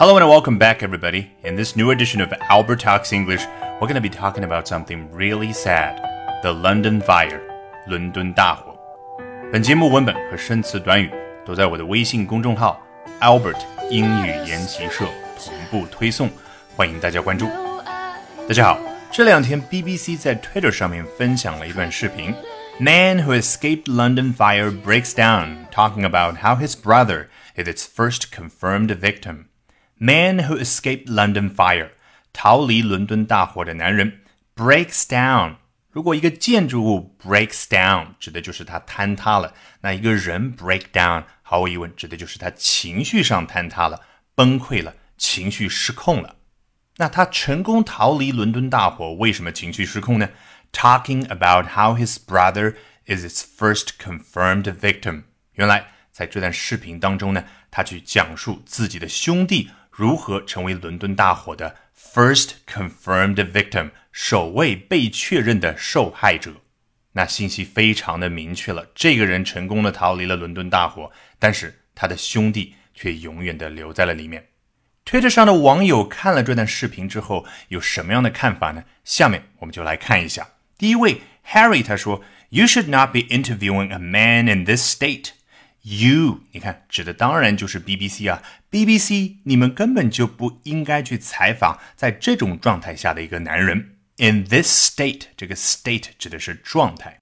Hello and welcome back, everybody. In this new edition of Albert Talks English, we're going to be talking about something really sad the London Fire, 伦敦大火。本节目文本和生词短语都在我的微信公众号 Albert 英语研习社同步推送，欢迎大家关注。大家好，这两天 BBC 在 Twitter 上面分享了一段视频。Man who escaped London fire breaks down, talking about how his brother is its first confirmed victim. Man who escaped London fire，逃离伦敦大火的男人，breaks down。如果一个建筑物 breaks down，指的就是它坍塌了；那一个人 break down，毫无疑问指的就是他情绪上坍塌了、崩溃了、情绪失控了。那他成功逃离伦敦大火，为什么情绪失控呢？Talking about how his brother is its first confirmed victim。原来在这段视频当中呢，他去讲述自己的兄弟。 如何成为伦敦大火的 first confirmed victim 首位被确认的受害者？那信息非常的明确了，这个人成功的逃离了伦敦大火，但是他的兄弟却永远的留在了里面。Twitter 上的网友看了这段视频之后有什么样的看法呢？下面我们就来看一下。第一位 Harry 他说：“You should not be interviewing a man in this state.” You，你看，指的当然就是 BBC 啊。BBC，你们根本就不应该去采访在这种状态下的一个男人。In this state，这个 state 指的是状态。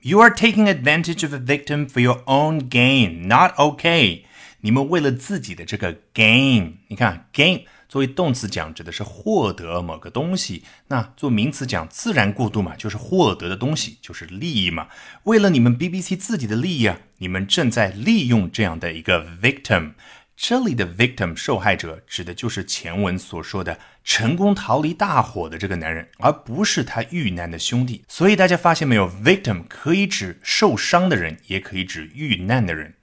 You are taking advantage of a victim for your own gain, not okay。你们为了自己的这个 gain，你看 gain。 作为动词讲，指的是获得某个东西；那做名词讲，自然过渡嘛，就是获得的东西，就是利益嘛。为了你们 BBC 自己的利益啊，你们正在利用这样的一个 victim。这里的 victim 受害者，指的就是前文所说的成功逃离大火的这个男人，而不是他遇难的兄弟。所以大家发现没有，victim 可以指受伤的人，也可以指遇难的人。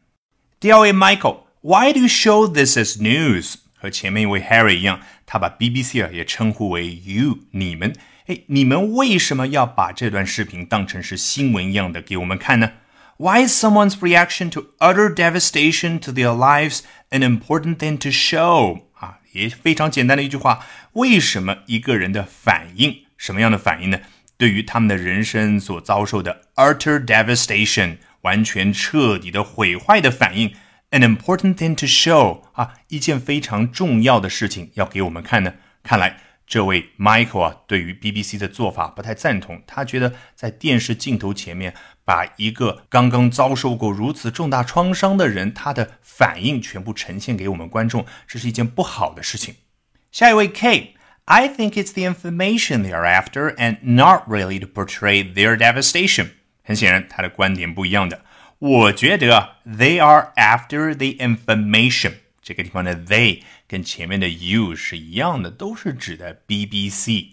第二位 Michael，Why do you show this as news？和前面一位 Harry 一样，他把 BBC 啊也称呼为 you 你们。哎，你们为什么要把这段视频当成是新闻一样的给我们看呢？Why is someone's reaction to utter devastation to their lives an important thing to show？啊，也非常简单的一句话，为什么一个人的反应，什么样的反应呢？对于他们的人生所遭受的 utter devastation，完全彻底的毁坏的反应。An important thing to show 啊，一件非常重要的事情要给我们看呢。看来这位 Michael 啊，对于 BBC 的做法不太赞同。他觉得在电视镜头前面，把一个刚刚遭受过如此重大创伤的人，他的反应全部呈现给我们观众，这是一件不好的事情。下一位 K，I think it's the information they are after and not really to portray their devastation。很显然，他的观点不一样的。我觉得 they are after the information 这个地方的 they 跟前面的 you 是一样的，都是指的 BBC。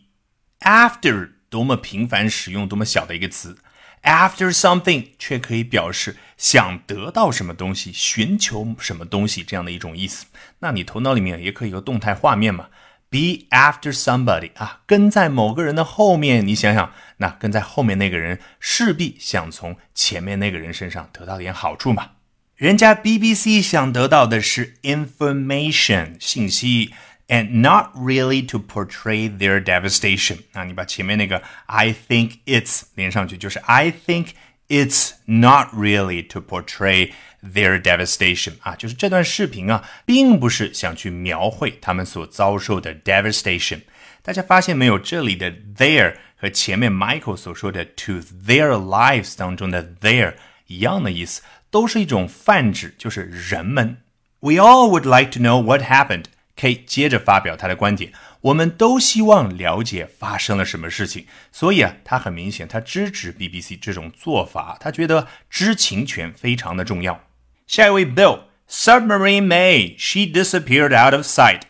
After 多么频繁使用，多么小的一个词，after something 却可以表示想得到什么东西，寻求什么东西这样的一种意思。那你头脑里面也可以有动态画面嘛？Be after somebody 啊，跟在某个人的后面。你想想，那跟在后面那个人势必想从前面那个人身上得到点好处嘛？人家 BBC 想得到的是 information 信息，and not really to portray their devastation。那你把前面那个 I think it's 连上去，就是 I think it's not really to portray。Their devastation 啊，就是这段视频啊，并不是想去描绘他们所遭受的 devastation。大家发现没有？这里的 their 和前面 Michael 所说的 to their lives 当中的 their 一样的意思，都是一种泛指，就是人们。We all would like to know what happened. K 接着发表他的观点， 我们都希望了解发生了什么事情。所以啊，他很明显，他支持 BBC 这种做法，他觉得知情权非常的重要。下一位 Bill Submarine May she disappeared out of sight。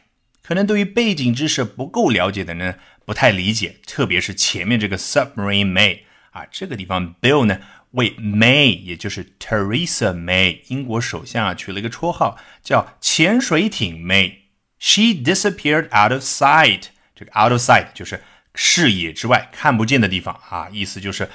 可能对于背景知识不够了解的呢，不太理解，特别是前面这个 Submarine May 啊，这个地方 Bill 呢为 May，也就是 Teresa May 英国首相啊取了一个绰号叫潜水艇 May。She disappeared out of sight。这个 out of sight 就是视野之外看不见的地方啊，意思就是。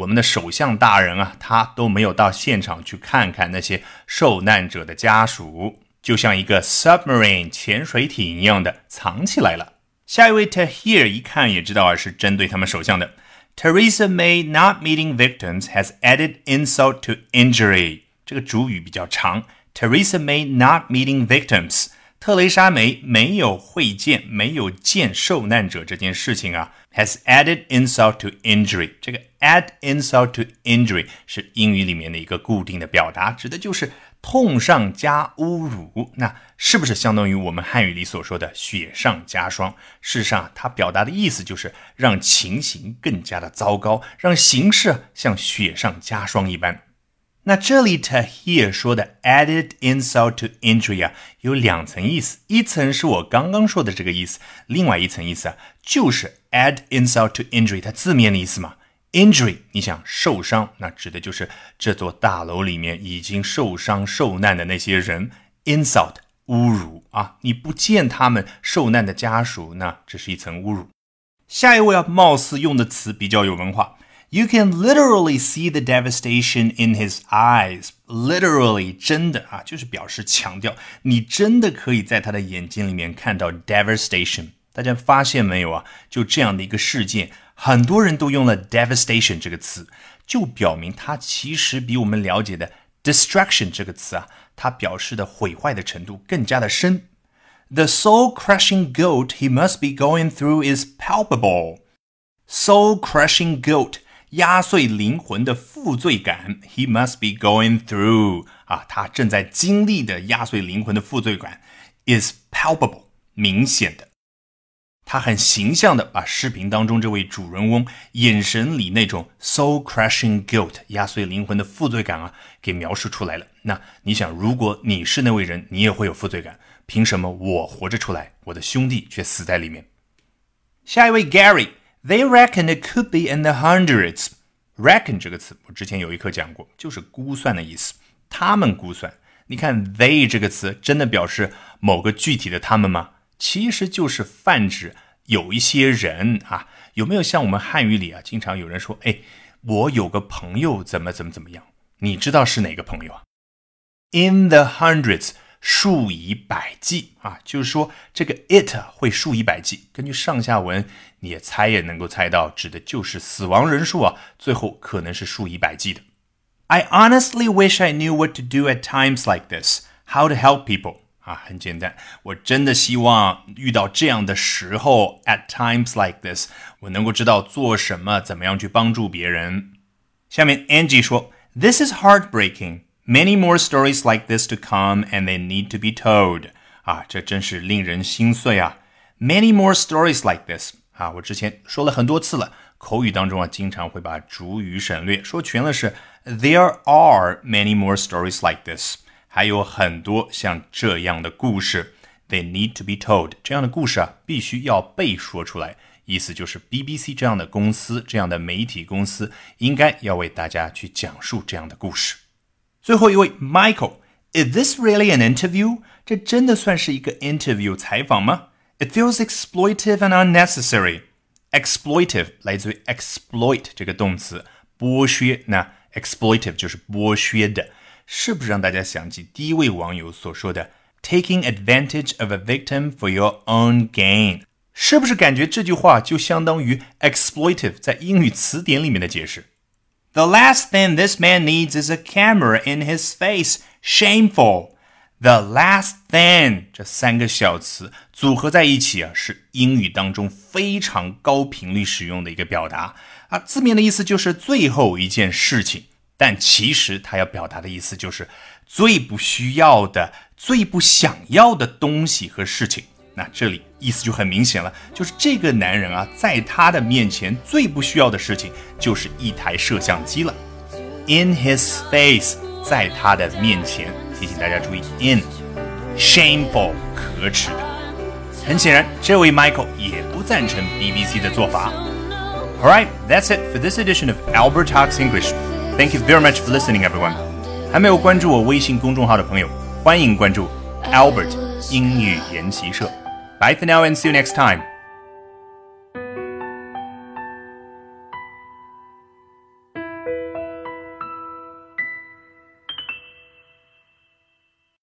我们的首相大人啊，他都没有到现场去看看那些受难者的家属。就像一个 submarine 潜水艇一样的藏起来了。下一位 Tahir 一看也知道啊，是针对他们首相的。Theresa May not meeting victims has added insult to injury。这个主语比较长。Theresa May not meeting victims。特蕾莎梅没有会见、没有见受难者这件事情啊，has added insult to injury。这个 add insult to injury 是英语里面的一个固定的表达，指的就是痛上加侮辱。那是不是相当于我们汉语里所说的雪上加霜？事实上，它表达的意思就是让情形更加的糟糕，让形势像雪上加霜一般。那这里它 here 说的 added insult to injury 啊，有两层意思，一层是我刚刚说的这个意思，另外一层意思啊，就是 add insult to injury 它字面的意思嘛。injury 你想受伤，那指的就是这座大楼里面已经受伤受难的那些人。insult 侮辱啊，你不见他们受难的家属，那这是一层侮辱。下一位啊，貌似用的词比较有文化。You can literally see the devastation in his eyes. Literally，真的啊，就是表示强调，你真的可以在他的眼睛里面看到 devastation。大家发现没有啊？就这样的一个事件，很多人都用了 devastation 这个词，就表明它其实比我们了解的 destruction 这个词啊，它表示的毁坏的程度更加的深。The soul-crushing guilt he must be going through is palpable. Soul-crushing guilt. 压碎灵魂的负罪感，He must be going through 啊，他正在经历的压碎灵魂的负罪感，is palpable 明显的。他很形象的把视频当中这位主人翁眼神里那种 soul crushing guilt 压碎灵魂的负罪感啊，给描述出来了。那你想，如果你是那位人，你也会有负罪感。凭什么我活着出来，我的兄弟却死在里面？下一位 Gary。They reckon it could be in the hundreds. Reckon 这个词，我之前有一课讲过，就是估算的意思。他们估算，你看 they 这个词，真的表示某个具体的他们吗？其实就是泛指有一些人啊。有没有像我们汉语里啊，经常有人说，哎，我有个朋友怎么怎么怎么样？你知道是哪个朋友啊？In the hundreds. 数以百计啊，就是说这个 it 会数以百计。根据上下文，你也猜也能够猜到，指的就是死亡人数啊，最后可能是数以百计的。I honestly wish I knew what to do at times like this, how to help people 啊，很简单，我真的希望遇到这样的时候，at times like this，我能够知道做什么，怎么样去帮助别人。下面 Angie 说，This is heartbreaking。 Many more stories like this to come, and they need to be told. 啊，这真是令人心碎啊！Many more stories like this. 啊，我之前说了很多次了，口语当中啊，经常会把主语省略，说全了是 There are many more stories like this. 还有很多像这样的故事，They need to be told. 这样的故事啊，必须要被说出来。意思就是 BBC 这样的公司，这样的媒体公司，应该要为大家去讲述这样的故事。最后一位 Michael，Is this really an interview？这真的算是一个 interview 采访吗？It feels exploitive and unnecessary. Exploitive 来自于 exploit 这个动词，剥削。那 exploitive 就是剥削的，是不是让大家想起第一位网友所说的 “taking advantage of a victim for your own gain”？是不是感觉这句话就相当于 exploitive 在英语词典里面的解释 ？The last thing this man needs is a camera in his face. Shameful. The last thing 这三个小词组合在一起啊，是英语当中非常高频率使用的一个表达啊。字面的意思就是最后一件事情，但其实它要表达的意思就是最不需要的、最不想要的东西和事情。那这里意思就很明显了，就是这个男人啊，在他的面前最不需要的事情就是一台摄像机了。In his face，在他的面前，提醒大家注意，in，shameful，可耻的。很显然，这位 Michael 也不赞成 BBC 的做法。All right, that's it for this edition of Albert Talks English. Thank you very much for listening, everyone. 还没有关注我微信公众号的朋友，欢迎关注 Albert 英语研习社。Bye for now and see you next time.